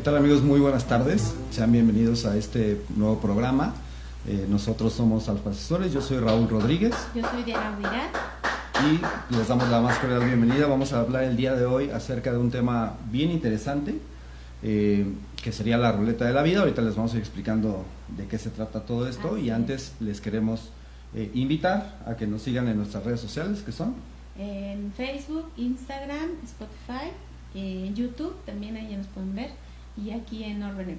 ¿Qué tal amigos? Muy buenas tardes. Sean bienvenidos a este nuevo programa. Eh, nosotros somos Alfa Asesores, yo soy Raúl Rodríguez. Yo soy Diana Huirat. Y les damos la más cordial bienvenida. Vamos a hablar el día de hoy acerca de un tema bien interesante, eh, que sería la ruleta de la vida. Ahorita les vamos a ir explicando de qué se trata todo esto. Así y es. antes les queremos eh, invitar a que nos sigan en nuestras redes sociales, que son En Facebook, Instagram, Spotify, en YouTube, también ahí ya nos pueden ver. Y aquí en Orben.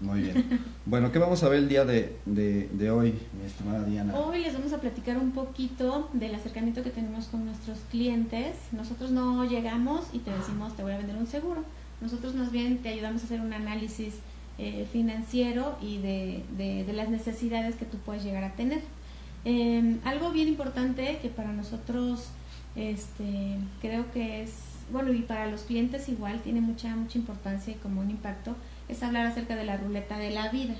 Muy bien. Bueno, ¿qué vamos a ver el día de, de- de hoy, mi estimada Diana? Hoy les vamos a platicar un poquito del acercamiento que tenemos con nuestros clientes. Nosotros no llegamos y te decimos te voy a vender un seguro. Nosotros más bien te ayudamos a hacer un análisis eh, financiero y de, de- de las necesidades que tú puedes llegar a tener. Eh, algo bien importante que para nosotros este, creo que es, bueno, y para los clientes igual tiene mucha, mucha importancia y como un impacto, es hablar acerca de la ruleta de la vida.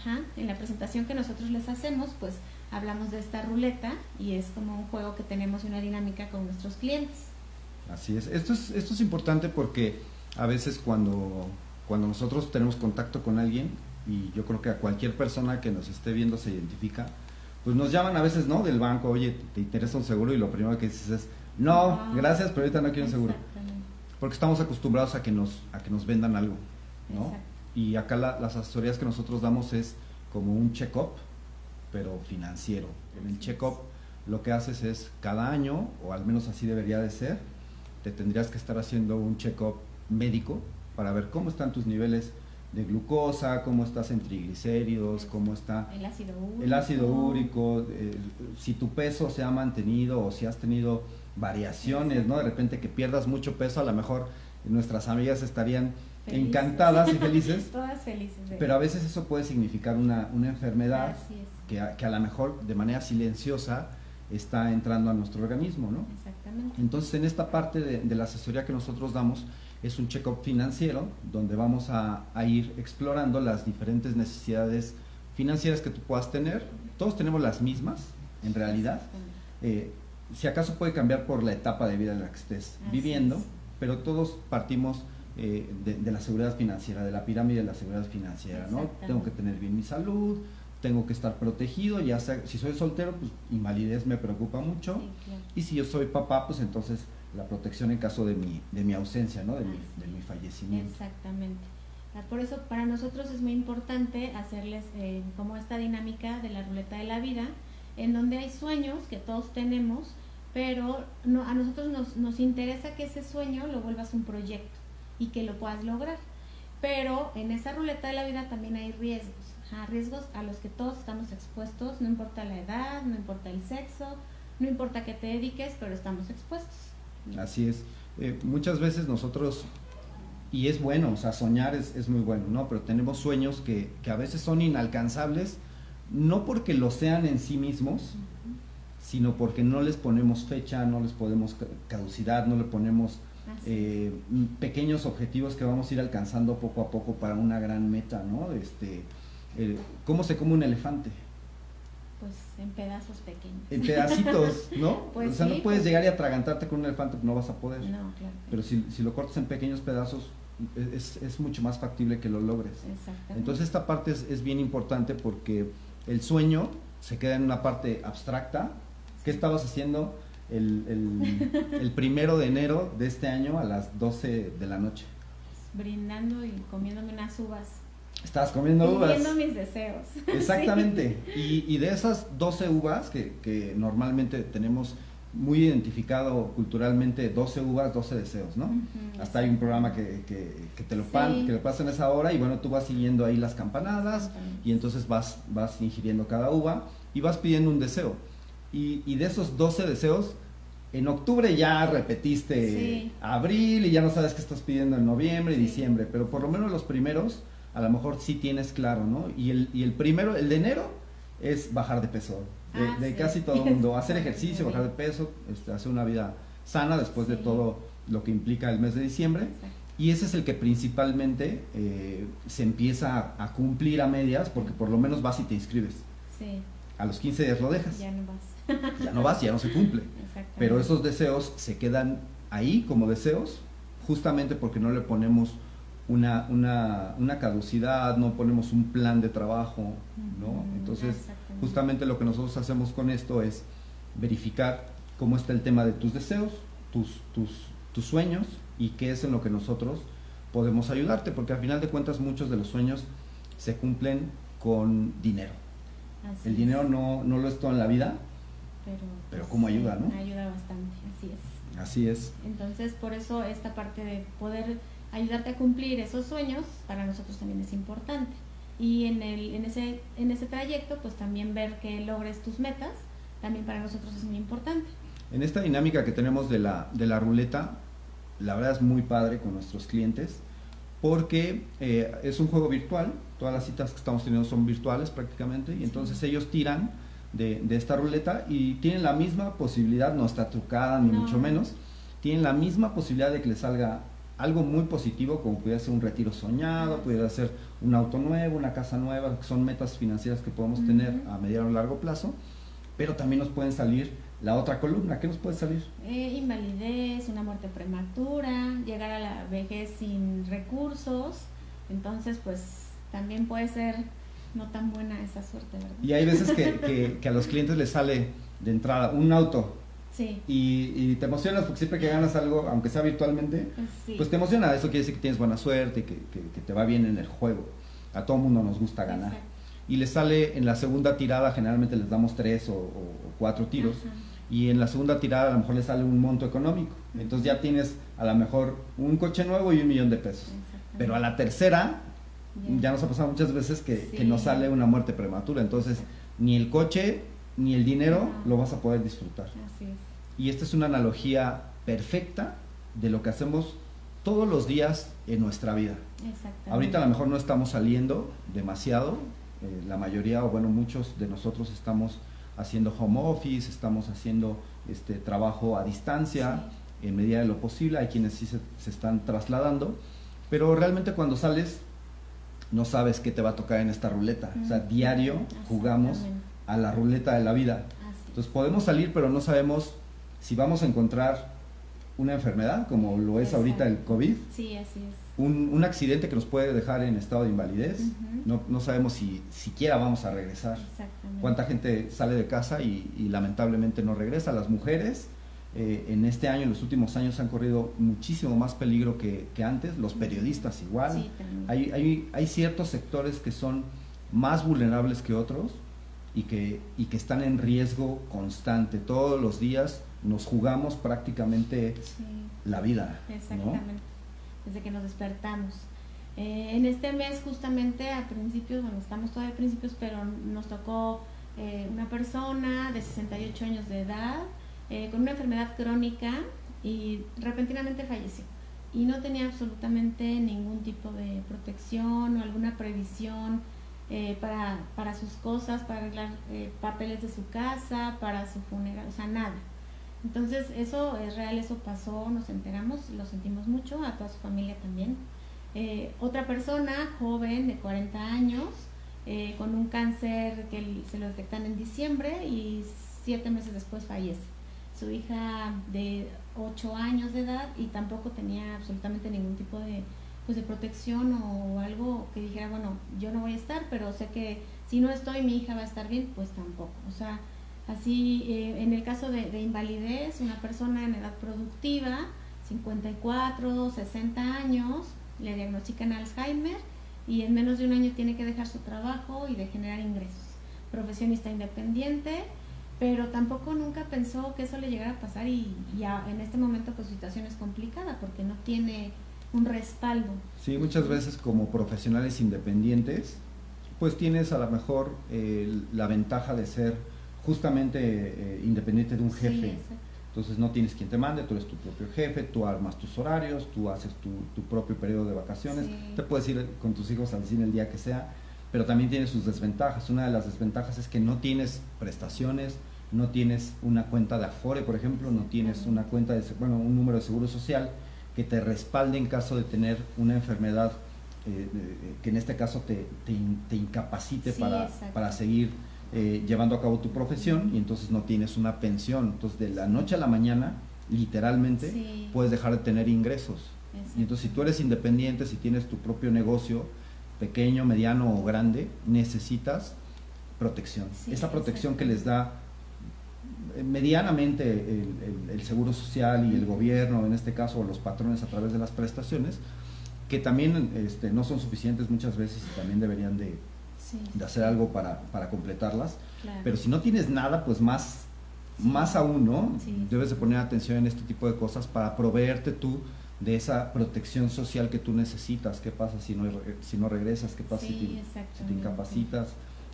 Ajá. En la presentación que nosotros les hacemos, pues hablamos de esta ruleta y es como un juego que tenemos una dinámica con nuestros clientes. Así es. Esto es, esto es importante porque a veces cuando, cuando nosotros tenemos contacto con alguien, y yo creo que a cualquier persona que nos esté viendo se identifica, pues nos llaman a veces, ¿no? Del banco, oye, ¿te interesa un seguro? Y lo primero que dices es, no, Ah, gracias, pero ahorita no quiero un seguro. Porque estamos acostumbrados a que nos, a que nos vendan algo, ¿no? Exacto. Y acá la- las asesorías que nosotros damos es como un check-up, pero financiero. En el check-up lo que haces es cada año, o al menos así debería de ser, te tendrías que estar haciendo un check-up médico para ver cómo están tus niveles de glucosa, cómo estás en triglicéridos, cómo está El ácido úrico. el ácido úrico, eh, si tu peso se ha mantenido o si has tenido variaciones, ¿no? De repente que pierdas mucho peso, a lo mejor nuestras amigas estarían Felices. encantadas y felices, Todas felices. pero a veces eso puede significar una, una enfermedad que a, que a lo mejor de manera silenciosa está entrando a nuestro organismo, ¿no? Exactamente. Entonces, en esta parte de, de la asesoría que nosotros damos, es un check-up financiero donde vamos a, a ir explorando las diferentes necesidades financieras que tú puedas tener. Todos tenemos las mismas, en realidad. Eh, si acaso puede cambiar por la etapa de vida en la que estés Así viviendo, es. pero todos partimos eh, de, de la seguridad financiera, de la pirámide de la seguridad financiera, ¿no? Tengo que tener bien mi salud, tengo que estar protegido, ya sea, si soy soltero, pues invalidez me preocupa mucho. Sí, claro. Y si yo soy papá, pues entonces la protección en caso de mi, de mi ausencia, ¿no? De mi, de mi fallecimiento. Exactamente. Ah, Por eso para nosotros es muy importante hacerles eh, como esta dinámica de la ruleta de la vida, en donde hay sueños que todos tenemos, pero no, a nosotros nos, nos interesa que ese sueño lo vuelvas un proyecto y que lo puedas lograr. Pero en esa ruleta de la vida también hay riesgos, ajá, riesgos a los que todos estamos expuestos, no importa la edad, no importa el sexo, no importa que te dediques, pero estamos expuestos. Así es. Eh, muchas veces nosotros, y es bueno, o sea, soñar es, es muy bueno, ¿no? Pero tenemos sueños que, que a veces son inalcanzables, no porque lo sean en sí mismos, sino porque no les ponemos fecha, no les ponemos ca- caducidad, no le ponemos eh, pequeños objetivos que vamos a ir alcanzando poco a poco para una gran meta, ¿no? Este, eh, ¿Cómo se come un elefante? Pues en pedazos pequeños. En pedacitos, ¿no? Pues o sea, sí, no puedes pues- llegar y atragantarte con un elefante, no vas a poder. No, claro. Pero si, si lo cortas en pequeños pedazos, es, es mucho más factible que lo logres. Exactamente. Entonces esta parte es, es bien importante porque el sueño se queda en una parte abstracta. ¿Qué estabas haciendo el, el- el primero de enero de este año a las 12 de la noche? brindando y comiéndome unas uvas. Estabas comiendo uvas. Viviendo mis deseos. Exactamente. Y, y de esas 12 uvas que, que normalmente tenemos muy identificado culturalmente 12 uvas, 12 deseos, ¿no? Hasta hay un programa que, que, que te lo pan, Sí. que lo pasan a esa hora y bueno, tú vas siguiendo ahí las campanadas y entonces vas, vas ingiriendo cada uva y vas pidiendo un deseo. Y, y de esos 12 deseos, en octubre ya repetiste Sí. abril y ya no sabes qué estás pidiendo en noviembre y diciembre, pero por lo menos los primeros a lo mejor sí tienes claro, ¿no? Y el, y el primero, el de enero, es bajar de peso. De, Ah, de sí. casi todo el mundo, hacer ejercicio, bajar de peso, este, hacer una vida sana después de todo lo que implica el mes de diciembre. Exacto. Y ese es el que principalmente eh, se empieza a, a cumplir a medias, porque por lo menos vas y te inscribes. Sí, A los 15 días lo dejas. ya no vas. Ya no vas, ya no se cumple. Pero esos deseos se quedan ahí como deseos, justamente porque no le ponemos una, una, una caducidad, no ponemos un plan de trabajo, ¿no? Entonces, justamente lo que nosotros hacemos con esto es verificar cómo está el tema de tus deseos, tus, tus, tus sueños y qué es en lo que nosotros podemos ayudarte, porque al final de cuentas muchos de los sueños se cumplen con dinero. Así El es. dinero no, no lo es todo en la vida, pero, pero pues, cómo ayuda, ¿no? Ayuda bastante, así es. así es. Entonces, por eso esta parte de poder ayudarte a cumplir esos sueños para nosotros también es importante. Y en, el, en, ese, en ese trayecto, pues también ver que logres tus metas, también para nosotros es muy importante. En esta dinámica que tenemos de la, de la ruleta, la verdad es muy padre con nuestros clientes porque eh, es un juego virtual, todas las citas que estamos teniendo son virtuales prácticamente y entonces Sí. ellos tiran de, de esta ruleta y tienen la misma posibilidad, no está trucada ni No. mucho menos, tienen la misma posibilidad de que les salga algo muy positivo como pudiera ser un retiro soñado, pudiera ser un auto nuevo, una casa nueva, son metas financieras que podemos tener Ujú. a mediano o largo plazo, pero también nos pueden salir la otra columna, ¿qué nos puede salir? Eh, invalidez, una muerte prematura, llegar a la vejez sin recursos, entonces pues también puede ser no tan buena esa suerte, ¿verdad? Y hay veces que, que- que a los clientes les sale de entrada un auto Sí, y, y te emocionas porque siempre que ganas algo, aunque sea virtualmente, pues sí. pues te emociona. Eso quiere decir que tienes buena suerte, que, que- que te va bien en el juego. A todo mundo nos gusta ganar. Exacto. Y les sale en la segunda tirada, generalmente les damos tres o, o- cuatro tiros. Ajá. Y en la segunda tirada a lo mejor les sale un monto económico. Entonces ya tienes a lo mejor un coche nuevo y un millón de pesos. Pero a la tercera ya nos ha pasado muchas veces que, que Sí. nos sale una muerte prematura. Entonces, ni el coche ni el dinero lo vas a poder disfrutar. Así es. Y esta es una analogía perfecta de lo que hacemos todos los días en nuestra vida. Ahorita a lo mejor no estamos saliendo demasiado. eh, la mayoría, o bueno, muchos de nosotros estamos haciendo home office, estamos haciendo este trabajo a distancia en medida de lo posible. Hay quienes sí se, se están trasladando. Pero realmente cuando sales, no sabes qué te va a tocar en esta ruleta. O sea, diario jugamos. A la ruleta de la vida. Entonces podemos salir, pero no sabemos si vamos a encontrar una enfermedad, como lo es ahorita el. COVID, Sí, así es. un, un accidente que nos puede dejar en estado de invalidez. No, no sabemos si siquiera vamos a regresar. Exactamente. Cuánta gente sale de casa y, y lamentablemente no regresa. Las mujeres eh, en este año, en los últimos años, han corrido muchísimo más peligro que, que antes. Los periodistas igual. Sí. Hay, hay, hay ciertos sectores que son más vulnerables que otros y que, y que están en riesgo constante. Todos los días nos jugamos prácticamente Sí. la vida. ¿no? Exactamente, desde que nos despertamos. Eh, en este mes justamente a principios, bueno, estamos todavía a principios, pero nos tocó eh, una persona de 68 años de edad eh, con una enfermedad crónica y repentinamente falleció. Y no tenía absolutamente ningún tipo de protección o alguna previsión eh, para, para sus cosas, para arreglar eh, papeles de su casa, para su funeral, o sea, nada. Entonces, eso es real, eso pasó, nos enteramos, lo sentimos mucho, a toda su familia también. Eh, otra persona, joven, de 40 años, eh, con un cáncer que se lo detectan en diciembre y siete meses después fallece. Su hija de 8 años de edad y tampoco tenía absolutamente ningún tipo de, pues, de protección o algo que dijera, bueno, yo no voy a estar, pero sé que si no estoy, mi hija va a estar bien, pues tampoco. O sea, Así, eh, en el caso de, de invalidez, una persona en edad productiva, 54, 60 años, le diagnostican Alzheimer y en menos de un año tiene que dejar su trabajo y de generar ingresos. Profesionista independiente, pero tampoco nunca pensó que eso le llegara a pasar y, y a- en este momento pues su situación es complicada porque no tiene un respaldo. Sí, muchas veces como profesionales independientes, pues tienes a lo mejor eh, la ventaja de ser justamente eh, independiente de un jefe. Entonces no tienes quien te mande, tú eres tu propio jefe, tú armas tus horarios, tú haces tu, tu propio periodo de vacaciones, Sí. te puedes ir con tus hijos al cine el día que sea, pero también tiene sus desventajas. Una de las desventajas es que no tienes prestaciones, no tienes una cuenta de Afore, por ejemplo, no tienes una cuenta de, bueno, un número de seguro social que te respalde en caso de tener una enfermedad eh, eh, que en este caso te, te, in- te incapacite Sí, para, para seguir eh, llevando a cabo tu profesión y entonces no tienes una pensión. Entonces de la noche a la mañana, literalmente, Sí. puedes dejar de tener ingresos. Y entonces si tú eres independiente, si tienes tu propio negocio, pequeño, mediano o grande, necesitas protección. Esa protección que les da medianamente el, seguro social y el gobierno, en este caso, los patrones a través de las prestaciones, que también este, no son suficientes muchas veces y también deberían de, hacer algo para, completarlas. Pero si no tienes nada, pues más, más aún, ¿no? Debes de poner atención en este tipo de cosas para proveerte tú de esa protección social que tú necesitas. ¿Qué pasa si no, si no regresas? ¿Qué pasa si, te, incapacitas?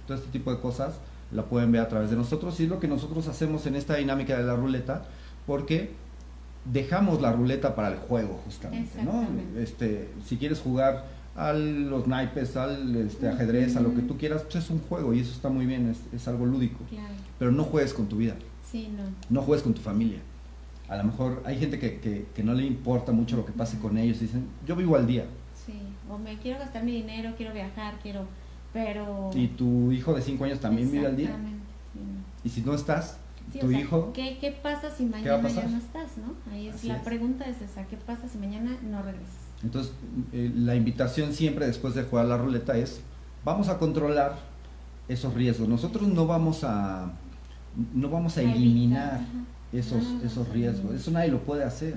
Todo este tipo de cosas la pueden ver a través de nosotros y es lo que nosotros hacemos en esta dinámica de la ruleta porque dejamos la ruleta para el juego justamente, ¿no? Este, si quieres jugar a los naipes, al este, ajedrez, a lo que tú quieras, pues es un juego y eso está muy bien, es, algo lúdico. Pero no juegues con tu vida. no. no juegues con tu familia a lo mejor hay gente que, que, no le importa mucho lo que pase con ellos y dicen, yo vivo al día. Sí, o me quiero gastar mi dinero, quiero viajar, quiero, pero... ¿Y tu hijo de 5 años también vive al día? Y si no estás, tu hijo... ¿qué, ¿qué, pasa si mañana ya no estás? ¿no? Ahí es, la pregunta es esa, ¿qué pasa si mañana no regresas? Entonces, eh, la invitación siempre después de jugar la ruleta es, vamos a controlar esos riesgos. Nosotros no vamos a, no vamos a eliminar esos, esos riesgos. Eso nadie lo puede hacer.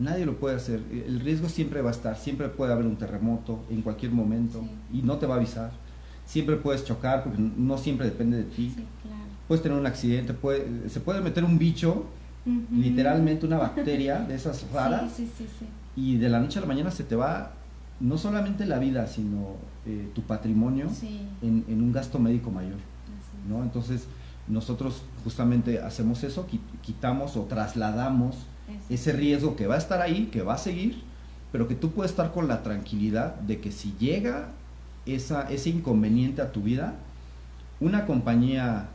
Nadie lo puede hacer. El riesgo siempre va a estar, siempre puede haber un terremoto en cualquier momento y no te va a avisar. Siempre puedes chocar porque no siempre depende de ti. Puedes tener un accidente, puede, se puede meter un bicho, literalmente una bacteria de esas raras, y de la noche a la mañana se te va no solamente la vida, sino eh, tu patrimonio en, en, un gasto médico mayor. ¿no? Entonces, nosotros justamente hacemos eso, quitamos o trasladamos ese riesgo que va a estar ahí, que va a seguir, pero que tú puedes estar con la tranquilidad de que si llega esa, ese inconveniente a tu vida, una compañía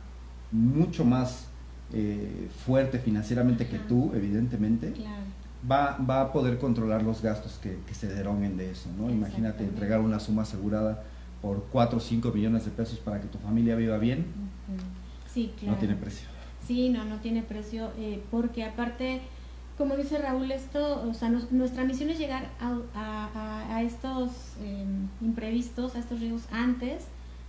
mucho más eh, fuerte financieramente que tú, evidentemente, va, va, a poder controlar los gastos que, se deroguen de eso. ¿no? Imagínate entregar una suma asegurada por 4 o 5 millones de pesos para que tu familia viva bien. Sí, claro. No tiene precio. Sí, no, no tiene precio, eh, porque aparte, como dice Raúl, esto, o sea, nuestra misión es llegar a, estos em, imprevistos, a estos riesgos antes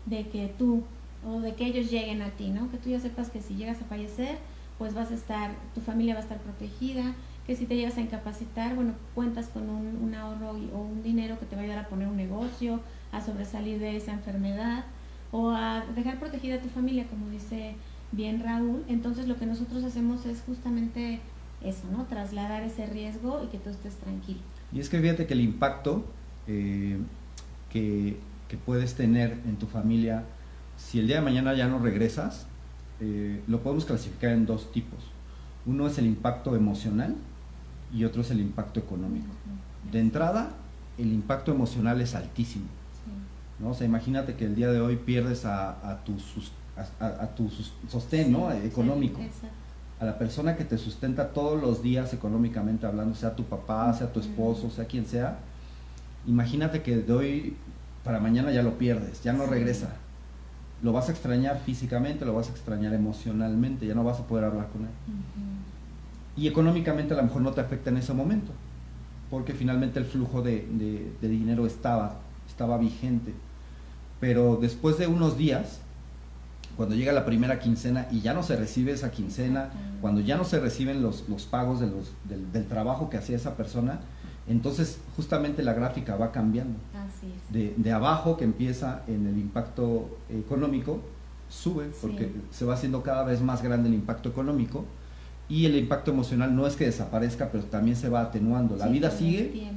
de que tú o de que ellos lleguen a ti, ¿no? Que tú ya sepas que si llegas a fallecer, pues vas a estar, tu familia va a estar protegida, que si te llegas a incapacitar, bueno, cuentas con un, un ahorro o un dinero que te va a ayudar a poner un negocio, a sobresalir de esa enfermedad o a dejar protegida a tu familia, como dice bien Raúl. Entonces lo que nosotros hacemos es justamente eso, ¿no? Trasladar ese riesgo y que tú estés tranquilo. Y es que fíjate que el impacto eh, que, puedes tener en tu familia, si el día de mañana ya no regresas, eh, lo podemos clasificar en dos tipos. Uno es el impacto emocional y otro es el impacto económico. De entrada, el impacto emocional es altísimo ¿no? O sea, imagínate que el día de hoy pierdes a, a tu, a, tu sostén ¿no? económico. A la persona que te sustenta todos los días económicamente hablando, sea tu papá, sea tu esposo, sea quien sea. Imagínate que de hoy para mañana ya lo pierdes, ya no regresa. Lo vas a extrañar físicamente, lo vas a extrañar emocionalmente, ya no vas a poder hablar con él. Y económicamente a lo mejor no te afecta en ese momento, porque finalmente el flujo de, de dinero estaba, estaba vigente pero después de unos días, cuando llega la primera quincena y ya no se recibe esa quincena, cuando ya no se reciben los, los pagos de los, del, trabajo que hacía esa persona, entonces justamente la gráfica va cambiando. De, de, abajo que empieza en el impacto económico, sube porque se va haciendo cada vez más grande el impacto económico y el impacto emocional no es que desaparezca, pero también se va atenuando. La vida sigue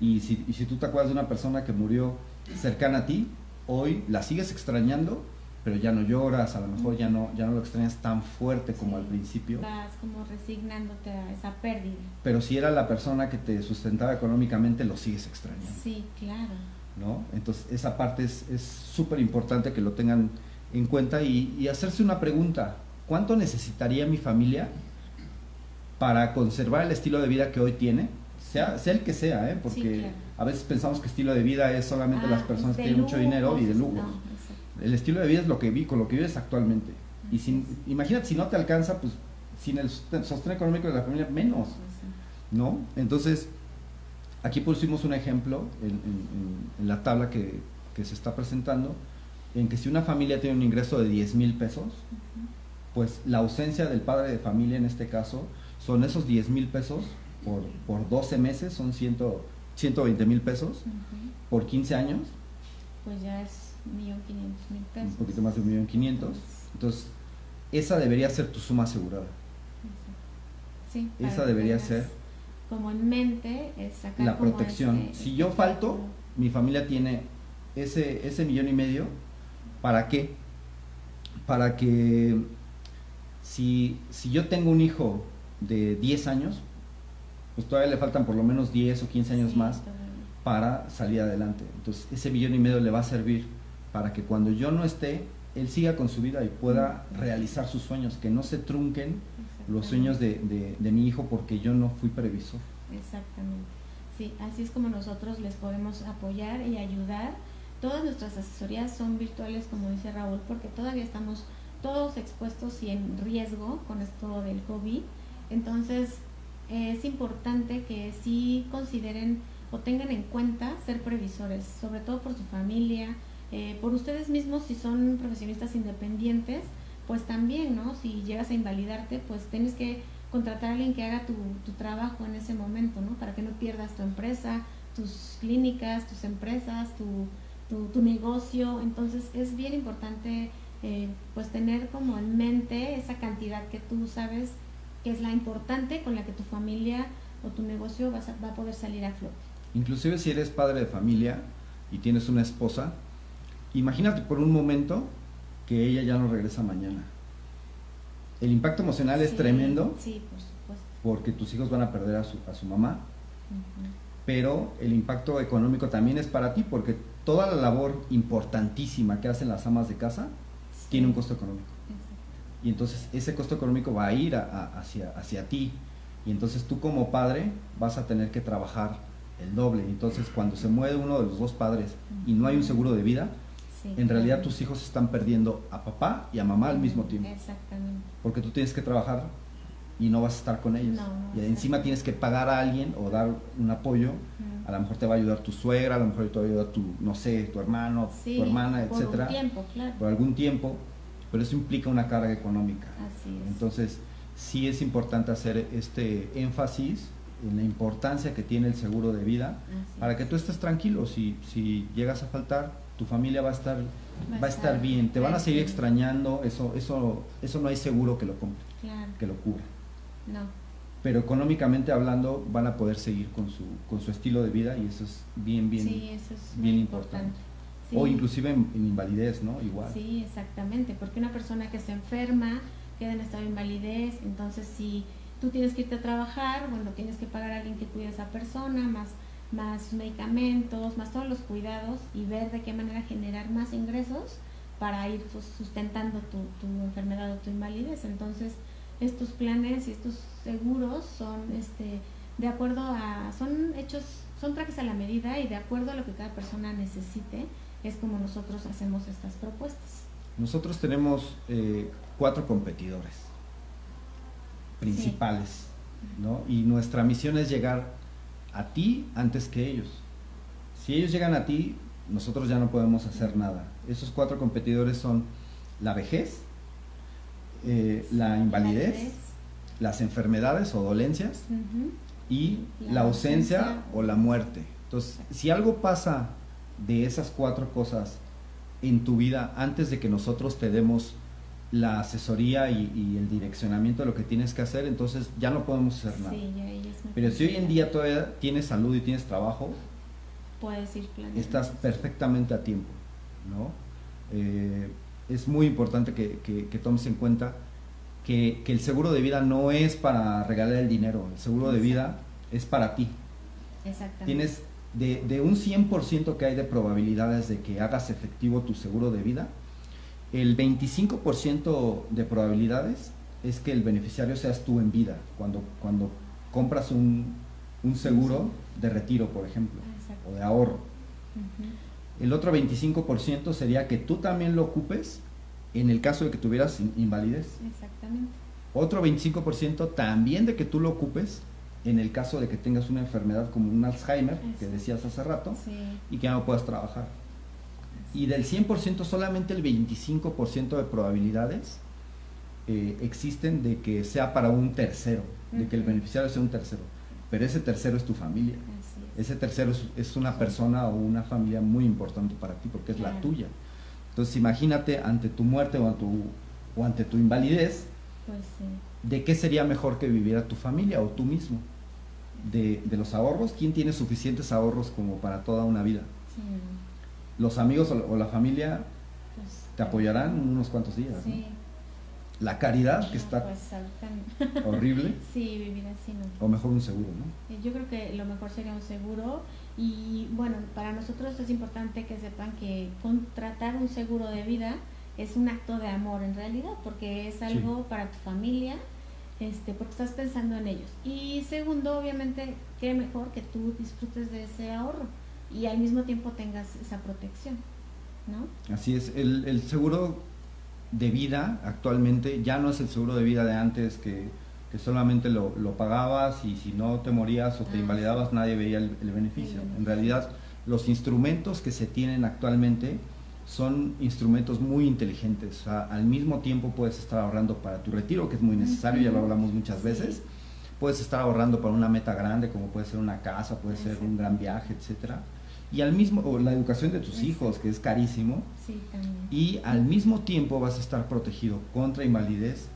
y si, y si tú te acuerdas de una persona que murió cercana a ti, hoy la sigues extrañando, pero ya no lloras, a lo mejor ya no, ya no lo extrañas tan fuerte como al principio. Vas como resignándote a esa pérdida. Pero si era la persona que te sustentaba económicamente, lo sigues extrañando. Sí, claro. ¿No? Entonces esa parte es súper importante que lo tengan en cuenta y, hacerse una pregunta, ¿cuánto necesitaría mi familia para conservar el estilo de vida que hoy tiene? Sea, sea el que sea, ¿eh? porque a veces pensamos que estilo de vida es solamente las ah, personas que tienen mucho dinero y de lujo. El estilo de vida es lo que vi, con lo que vives actualmente. Y sin, imagínate si no te alcanza, pues sin el sostén económico de la familia, menos. ¿No? Entonces, aquí pusimos un ejemplo en, la tabla que, se está presentando, en que si una familia tiene un ingreso de 10 mil pesos, pues la ausencia del padre de familia en este caso son esos 10 mil pesos por, por 12 meses, son 100, 120 mil pesos, por 15 años. Pues ya es 1.500.000 pesos. Un poquito más de 1.500.000. Pues Entonces, esa debería ser tu suma asegurada. Sí, esa debería ser. Como en mente, es sacar la protección. si yo falto, mi familia tiene ese, ese millón y medio. ¿Para qué? Para que si, si yo tengo un hijo de 10 años, pues todavía le faltan por lo menos 10 o 15 años más para salir adelante. Entonces, ese millón y medio le va a servir para que cuando yo no esté, él siga con su vida y pueda realizar sus sueños, que no se trunquen los sueños de, de, mi hijo porque yo no fui previsor. Exactamente. Sí, así es como nosotros les podemos apoyar y ayudar. Todas nuestras asesorías son virtuales, como dice Raúl, porque todavía estamos todos expuestos y en riesgo con esto del COVID. Entonces, es importante que sí consideren o tengan en cuenta ser previsores, sobre todo por su familia, eh, por ustedes mismos si son profesionistas independientes, pues también, ¿no? Si llegas a invalidarte, pues tienes que contratar a alguien que haga tu, trabajo en ese momento, ¿no? Para que no pierdas tu empresa, tus clínicas, tus empresas, tu, negocio. Entonces es bien importante eh, pues tener como en mente esa cantidad que tú sabes que es la importante con la que tu familia o tu negocio va a, va a poder salir a flote. Inclusive si eres padre de familia y tienes una esposa, imagínate por un momento que ella ya no regresa mañana. El impacto emocional es tremendo sí, por supuesto. porque tus hijos van a perder a su, a su mamá, pero el impacto económico también es para ti porque toda la labor importantísima que hacen las amas de casa tiene un costo económico. Y entonces ese costo económico va a ir hacia, hacia ti. Y entonces tú como padre vas a tener que trabajar el doble. Entonces cuando se muere uno de los dos padres y no hay un seguro de vida, en realidad tus hijos están perdiendo a papá y a mamá al mismo tiempo. Exactamente. Porque tú tienes que trabajar y no vas a estar con ellos. y encima tienes que pagar a alguien o dar un apoyo. A lo mejor te va a ayudar tu suegra, a lo mejor te va a ayudar tu, no sé, tu hermano, tu hermana, por etcétera. Por tiempo, claro. Por algún tiempo, pero eso implica una carga económica. Así es. Entonces, sí es importante hacer este énfasis en la importancia que tiene el seguro de vida para que tú estés tranquilo. Si, si llegas a faltar, tu familia va a estar va, a estar bien, te van a seguir extrañando, eso eso eso no hay seguro que lo que lo cubra. No. Pero económicamente hablando van a poder seguir con su con su estilo de vida y eso es bien bien bien importante. O inclusive en, invalidez, ¿no? Igual. Sí, exactamente, porque una persona que se enferma queda en estado de invalidez, entonces si tú tienes que irte a trabajar, bueno, tienes que pagar a alguien que cuide a esa persona, más más medicamentos, más todos los cuidados y ver de qué manera generar más ingresos para ir pues, sustentando tu, tu enfermedad o tu invalidez. Entonces, estos planes y estos seguros son este de acuerdo a son hechos son trajes a la medida y de acuerdo a lo que cada persona necesite es como nosotros hacemos estas propuestas nosotros tenemos eh, cuatro competidores principales ¿no? y nuestra misión es llegar a ti antes que ellos. Si ellos llegan a ti, nosotros ya no podemos hacer nada. Esos cuatro competidores son la vejez, eh, la invalidez, las enfermedades o dolencias y la, ausencia, o la muerte. Entonces, si algo pasa de esas cuatro cosas en tu vida antes de que nosotros te demos la asesoría y, el direccionamiento de lo que tienes que hacer, entonces ya no podemos hacer nada. Pero si hoy en día todavía tienes salud y tienes trabajo, puedes ir Estás perfectamente a tiempo, ¿no? Eh, es muy importante que, tomes en cuenta que, el seguro de vida no es para regalar el dinero, el seguro de vida es para ti. Exactamente. Tienes de, de un 100% que hay de probabilidades de que hagas efectivo tu seguro de vida, el 25% de probabilidades es que el beneficiario seas tú en vida, cuando, cuando compras un, seguro de retiro, por ejemplo, o de ahorro. El otro 25% sería que tú también lo ocupes en el caso de que tuvieras invalidez. Exactamente. Otro 25% también de que tú lo ocupes en el caso de que tengas una enfermedad como un Alzheimer, que decías hace rato, Sí. y que ya no puedas trabajar. Y del 100%, solamente el 25% de probabilidades eh, existen de que sea para un tercero, de que el beneficiario sea un tercero. Pero ese tercero es tu familia. Es. Ese tercero es, es una persona o una familia muy importante para ti porque es la tuya. Entonces imagínate ante tu muerte o, ante tu, o ante tu invalidez, Pues sí. ¿de qué sería mejor que viviera tu familia o tú mismo? De, de los ahorros, ¿quién tiene suficientes ahorros como para toda una vida? Sí. Los amigos o, o la familia Pues, te apoyarán unos cuantos días. ¿no? Sí. La caridad, que No, está Pues horrible, Sí, vivir así no. o mejor un seguro, ¿no? Eh, Yo creo que lo mejor sería un seguro y bueno, para nosotros es importante que sepan que contratar un seguro de vida es un acto de amor en realidad, porque es algo para tu familia, este, porque estás pensando en ellos. Y segundo, obviamente, qué mejor que tú disfrutes de ese ahorro y al mismo tiempo tengas esa protección, ¿no? Así es, el, el seguro de vida actualmente ya no es el seguro de vida de antes que, que solamente lo, lo pagabas y si no te morías o te Ah, invalidabas nadie veía el, el beneficio. El beneficio. En realidad los instrumentos que se tienen actualmente son instrumentos muy inteligentes. O sea, al mismo tiempo puedes estar ahorrando para tu retiro, que es muy necesario, ya lo hablamos muchas Sí. veces. Puedes estar ahorrando para una meta grande, como puede ser una casa, puede ser un gran viaje, etcétera. Y al mismo, o la educación de tus Exacto. hijos, que es carísimo, Sí, también. y al mismo tiempo vas a estar protegido contra invalidez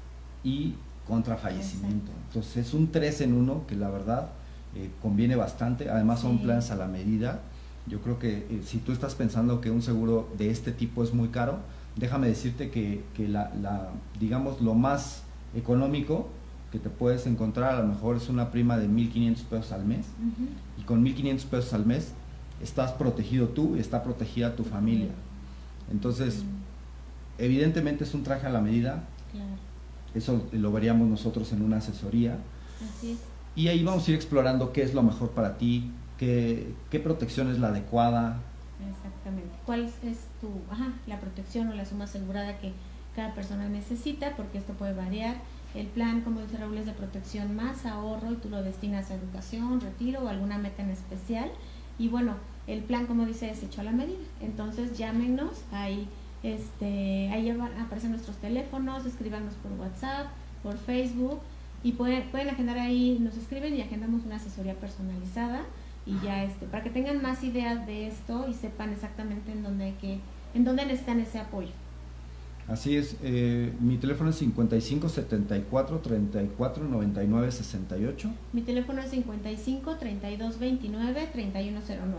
y contra fallecimiento. Entonces es un 3 en 1 que la verdad eh, conviene bastante. Además son Sí. planes a la medida. Yo creo que eh, si tú estás pensando que un seguro de este tipo es muy caro, déjame decirte que, que la, la, digamos, lo más económico que te puedes encontrar a lo mejor es una prima de 1.500 pesos al mes Ujú. y con 1.500 pesos al mes estás protegido tú y está protegida tu familia. Entonces, evidentemente es un traje a la medida, Claro, eso lo veríamos nosotros en una asesoría así es. y ahí vamos a ir explorando qué es lo mejor para ti, qué, qué protección es la adecuada. Exactamente. ¿Cuál es, es tu, ajá, la protección o la suma asegurada que cada persona necesita? Porque esto puede variar. El plan, como dice Raúl, es de protección más ahorro y tú lo destinas a educación, retiro o alguna meta en especial. Y bueno, el plan, como dice, es hecho a la medida. Entonces llámenos, ahí, este, ahí aparecen nuestros teléfonos, escríbanos por WhatsApp, por Facebook y pueden, pueden agendar ahí, nos escriben y agendamos una asesoría personalizada y ya este, para que tengan más ideas de esto y sepan exactamente en dónde hay que, en dónde necesitan ese apoyo. Así es, eh, mi teléfono es 55 74 34 99 68. Mi teléfono es 55 32 29 3109.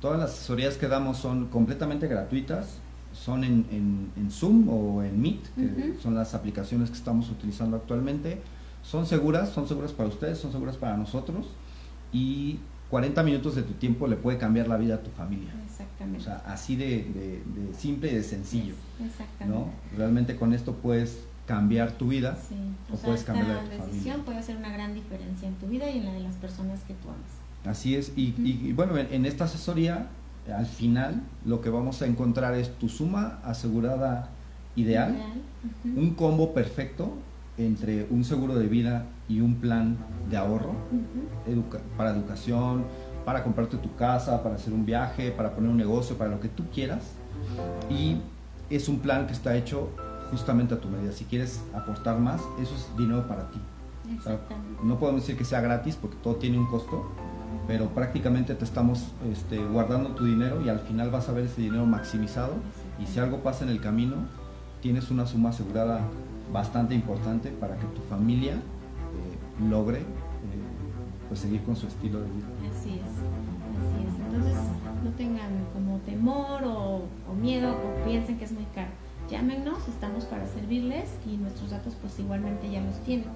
Todas las asesorías que damos son completamente gratuitas, son en, en- en Zoom o en Meet, que son las aplicaciones que estamos utilizando actualmente. Son seguras, son seguras para ustedes, son seguras para nosotros y 40 minutos de tu tiempo le puede cambiar la vida a tu familia. O Exactamente. sea, así de, de- de simple y de sencillo. Exactamente. ¿no? Realmente con esto puedes cambiar tu vida. Sí. O O sea, puedes cambiar la de tu decisión familia. puede hacer una gran diferencia en tu vida y en la de las personas que tú amas. Así es. Y, y- y bueno, en, en esta asesoría, al final, lo que vamos a encontrar es tu suma asegurada ideal, Ujú. un combo perfecto entre un seguro de vida y un plan de ahorro Ujú. educa- para educación, para comprarte tu casa, para hacer un viaje, para poner un negocio, para lo que tú quieras. Y es un plan que está hecho justamente a tu medida. Si quieres aportar más, eso es dinero para ti. O sea, Exactamente. no podemos decir que sea gratis porque todo tiene un costo, pero prácticamente te estamos este, guardando tu dinero y al final vas a ver ese dinero maximizado y si algo pasa en el camino, tienes una suma asegurada bastante importante para que tu familia logre eh, pues seguir con su estilo de vida. Así es, así es. Entonces no tengan como temor o, o miedo o piensen que es muy caro. Llámenos, estamos para servirles y nuestros datos pues igualmente ya los tienen,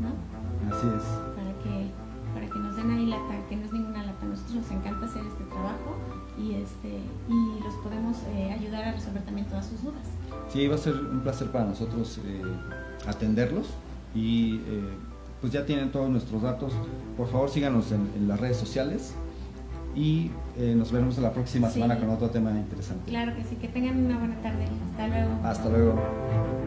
¿no? Así es. Para que, para que nos den ahí lata, que no es ninguna lata. A nosotros nos encanta hacer este trabajo y este y los podemos eh, ayudar a resolver también todas sus dudas. Sí, va a ser un placer para nosotros eh, atenderlos y eh, pues ya tienen todos nuestros datos. Por favor síganos en, en las redes sociales y eh, nos veremos la próxima Sí. semana con otro tema interesante. Claro que sí, que tengan una buena tarde. Hasta luego. Hasta luego.